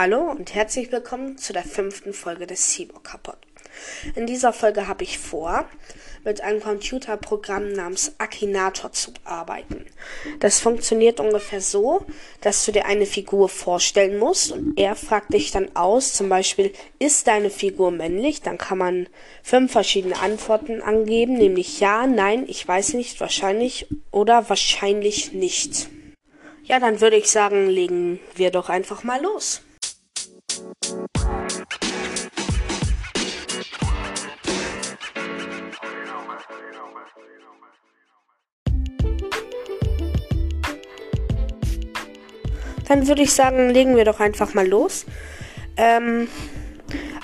Hallo und herzlich willkommen zu der fünften Folge des Cyborg Kappot. In dieser Folge habe ich vor, mit einem Computerprogramm namens Akinator zu arbeiten. Das funktioniert ungefähr so, dass du dir eine Figur vorstellen musst und er fragt dich dann aus, zum Beispiel, ist deine Figur männlich? Dann kann man fünf verschiedene Antworten angeben, nämlich ja, nein, ich weiß nicht, wahrscheinlich oder wahrscheinlich nicht. Ja, dann würde ich sagen, legen wir doch einfach mal los. Dann würde ich sagen, legen wir doch einfach mal los. Ähm,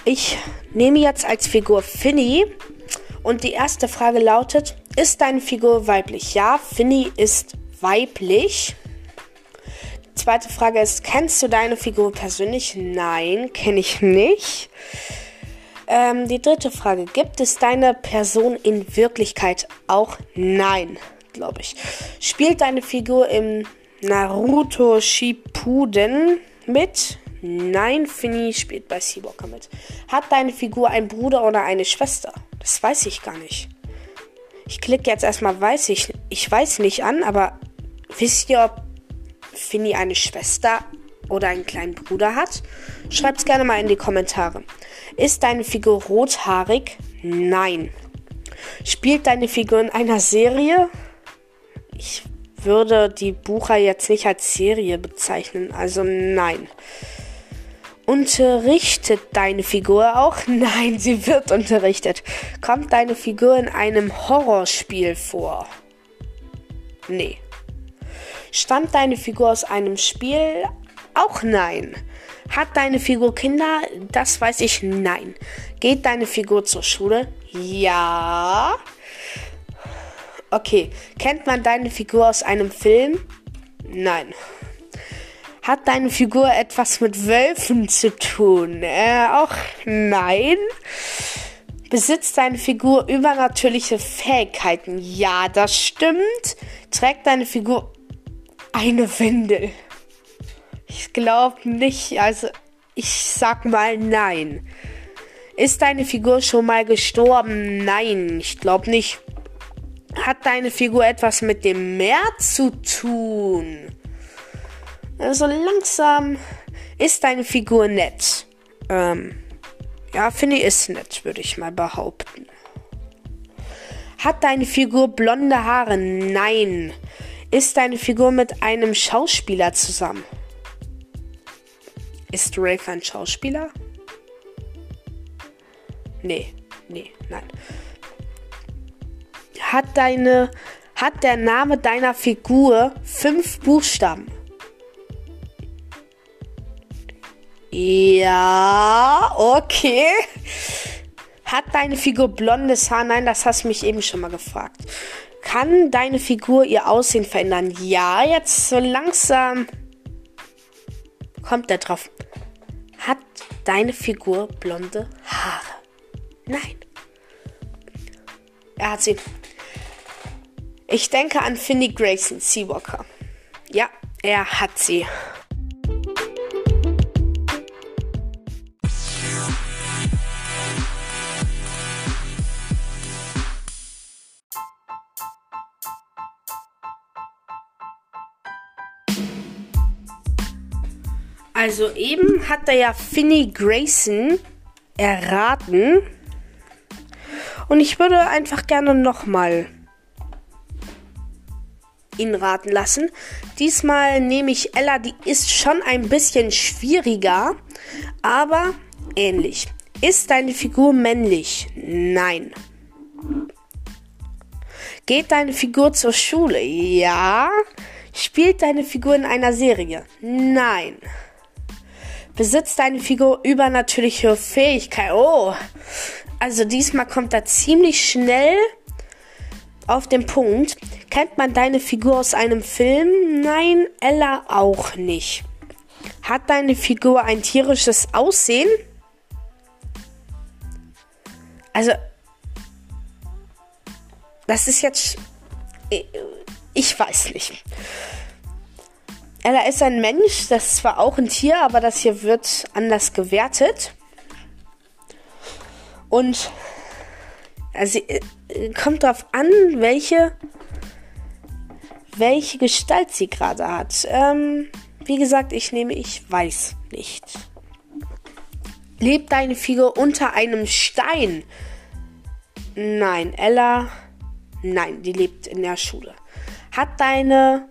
ich nehme jetzt als Figur Finny und die erste Frage lautet, ist deine Figur weiblich? Ja, Finny ist weiblich. Zweite Frage ist, kennst du deine Figur persönlich? Nein, kenne ich nicht. Ähm, die dritte Frage, gibt es deine Person in Wirklichkeit auch? Nein, glaube ich. Spielt deine Figur im Naruto Shippuden mit? Nein, Finny spielt bei Seawalker mit. Hat deine Figur einen Bruder oder eine Schwester? Das weiß ich gar nicht. Ich klicke jetzt erstmal weiß ich, ich weiß nicht an, aber wisst ihr, ob Finny eine Schwester oder einen kleinen Bruder hat? Schreibt's gerne mal in die Kommentare. Ist deine Figur rothaarig? Nein. Spielt deine Figur in einer Serie? Würde die Bucher jetzt nicht als Serie bezeichnen, also nein. Unterrichtet deine Figur auch? Nein, sie wird unterrichtet. Kommt deine Figur in einem Horrorspiel vor? Nee. Stammt deine Figur aus einem Spiel? Auch nein. Hat deine Figur Kinder? Das weiß ich nein. Geht deine Figur zur Schule? Ja. Okay. Kennt man deine Figur aus einem Film? Nein. Hat deine Figur etwas mit Wölfen zu tun? Äh, auch nein. Besitzt deine Figur übernatürliche Fähigkeiten? Ja, das stimmt. Trägt deine Figur eine Windel. Ich glaube nicht. Also, ich sag mal nein. Ist deine Figur schon mal gestorben? Nein, ich glaube nicht. Hat deine Figur etwas mit dem Meer zu tun? Also langsam ist deine Figur nett. Ähm, ja, finde ich ist nett, würde ich mal behaupten. Hat deine Figur blonde Haare? Nein. Ist deine Figur mit einem Schauspieler zusammen? Ist Rafe ein Schauspieler? Nee, nee, nein. Hat deine, hat der Name deiner Figur fünf Buchstaben? Ja, okay. Hat deine Figur blondes Haar? Nein, das hast du mich eben schon mal gefragt. Kann deine Figur ihr Aussehen verändern? Ja, jetzt so langsam kommt er drauf. Hat deine Figur blonde Haare? Nein. Er hat sie. Ich denke an Finny Grayson Seawalker. Ja, er hat sie. Also eben hat er ja Finny Grayson erraten. Und ich würde einfach gerne nochmal ihn raten lassen. Diesmal nehme ich Ella, die ist schon ein bisschen schwieriger, aber ähnlich. Ist deine Figur männlich? Nein. Geht deine Figur zur Schule? Ja. Spielt deine Figur in einer Serie? Nein. Besitzt deine Figur übernatürliche Fähigkeit? Oh, also diesmal kommt er ziemlich schnell auf den Punkt. Kennt man deine Figur aus einem Film? Nein, Ella auch nicht. Hat deine Figur ein tierisches Aussehen? Also, das ist jetzt. Ich weiß nicht. Ella ist ein Mensch, das ist zwar auch ein Tier, aber das hier wird anders gewertet. Und also äh, kommt darauf an, welche welche Gestalt sie gerade hat. Ähm, wie gesagt, ich nehme, ich weiß nicht. Lebt deine Figur unter einem Stein? Nein, Ella. Nein, die lebt in der Schule. Hat deine.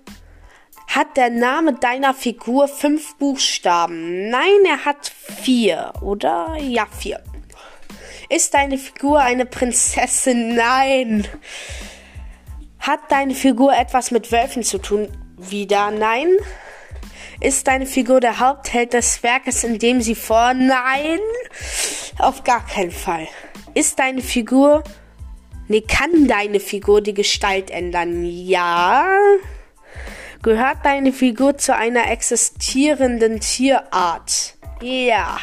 Hat der Name deiner Figur fünf Buchstaben? Nein, er hat vier, oder? Ja, vier. Ist deine Figur eine Prinzessin? Nein. Hat deine Figur etwas mit Wölfen zu tun? Wieder nein. Ist deine Figur der Hauptheld des Werkes, in dem sie vor? Nein. Auf gar keinen Fall. Ist deine Figur. Nee, kann deine Figur die Gestalt ändern? Ja. Gehört deine Figur zu einer existierenden Tierart? Ja.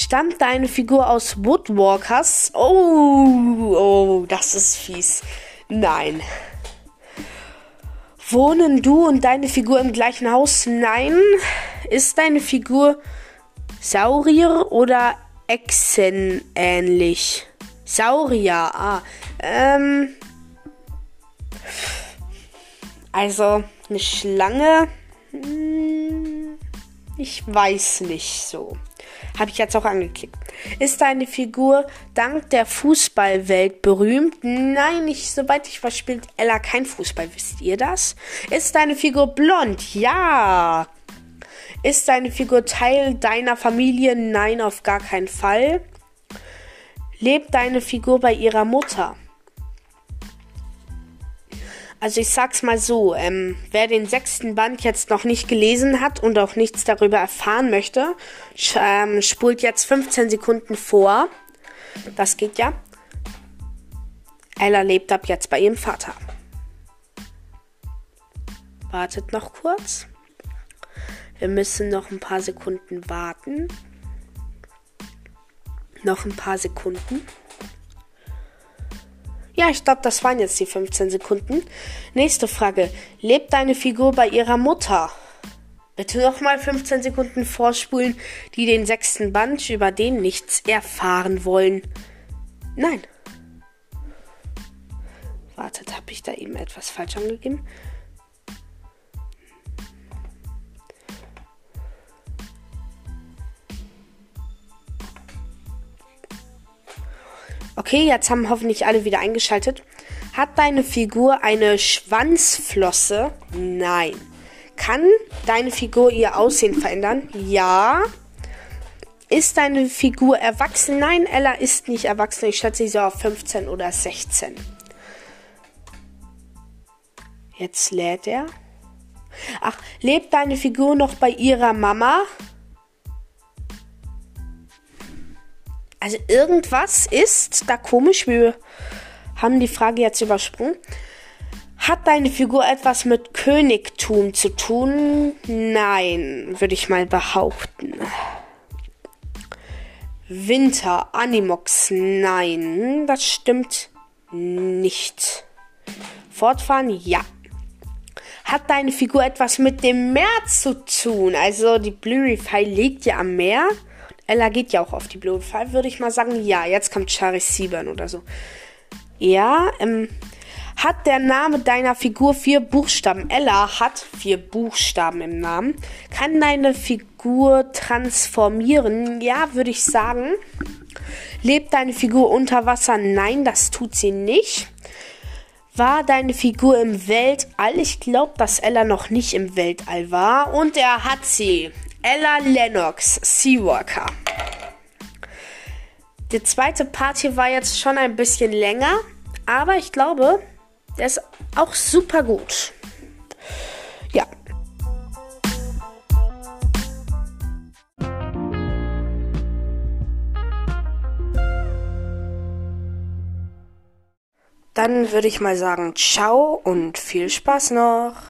Stammt deine Figur aus Woodwalkers? Oh, oh, das ist fies. Nein. Wohnen du und deine Figur im gleichen Haus? Nein. Ist deine Figur Saurier oder Echsen ähnlich? Saurier, ah. Ähm. Also, eine Schlange. Hm, ich weiß nicht so. Habe ich jetzt auch angeklickt. Ist deine Figur dank der Fußballwelt berühmt? Nein, nicht soweit ich weiß, spielt Ella kein Fußball. Wisst ihr das? Ist deine Figur blond? Ja. Ist deine Figur Teil deiner Familie? Nein, auf gar keinen Fall. Lebt deine Figur bei ihrer Mutter? Also ich sag's mal so, ähm, wer den sechsten Band jetzt noch nicht gelesen hat und auch nichts darüber erfahren möchte, ähm, spult jetzt 15 Sekunden vor. Das geht ja. Ella lebt ab jetzt bei ihrem Vater. Wartet noch kurz. Wir müssen noch ein paar Sekunden warten. Noch ein paar Sekunden. Ja, ich glaube, das waren jetzt die 15 Sekunden. Nächste Frage. Lebt deine Figur bei ihrer Mutter? Bitte nochmal 15 Sekunden vorspulen, die den sechsten Band über den nichts erfahren wollen. Nein. Wartet, habe ich da eben etwas falsch angegeben? Okay, jetzt haben hoffentlich alle wieder eingeschaltet. Hat deine Figur eine Schwanzflosse? Nein. Kann deine Figur ihr Aussehen verändern? Ja. Ist deine Figur erwachsen? Nein, Ella ist nicht erwachsen. Ich schätze sie so auf 15 oder 16. Jetzt lädt er. Ach, lebt deine Figur noch bei ihrer Mama? Also irgendwas ist da komisch. Wir haben die Frage jetzt übersprungen. Hat deine Figur etwas mit Königtum zu tun? Nein, würde ich mal behaupten. Winter, Animox, nein, das stimmt nicht. Fortfahren, ja. Hat deine Figur etwas mit dem Meer zu tun? Also die Blurify liegt ja am Meer. Ella geht ja auch auf die Blue Five, würde ich mal sagen. Ja, jetzt kommt Charis Siebern oder so. Ja, ähm, hat der Name deiner Figur vier Buchstaben? Ella hat vier Buchstaben im Namen. Kann deine Figur transformieren? Ja, würde ich sagen. Lebt deine Figur unter Wasser? Nein, das tut sie nicht. War deine Figur im Weltall? Ich glaube, dass Ella noch nicht im Weltall war. Und er hat sie. Ella Lennox, Seawalker. Der zweite Part hier war jetzt schon ein bisschen länger, aber ich glaube, der ist auch super gut. Ja. Dann würde ich mal sagen, ciao und viel Spaß noch.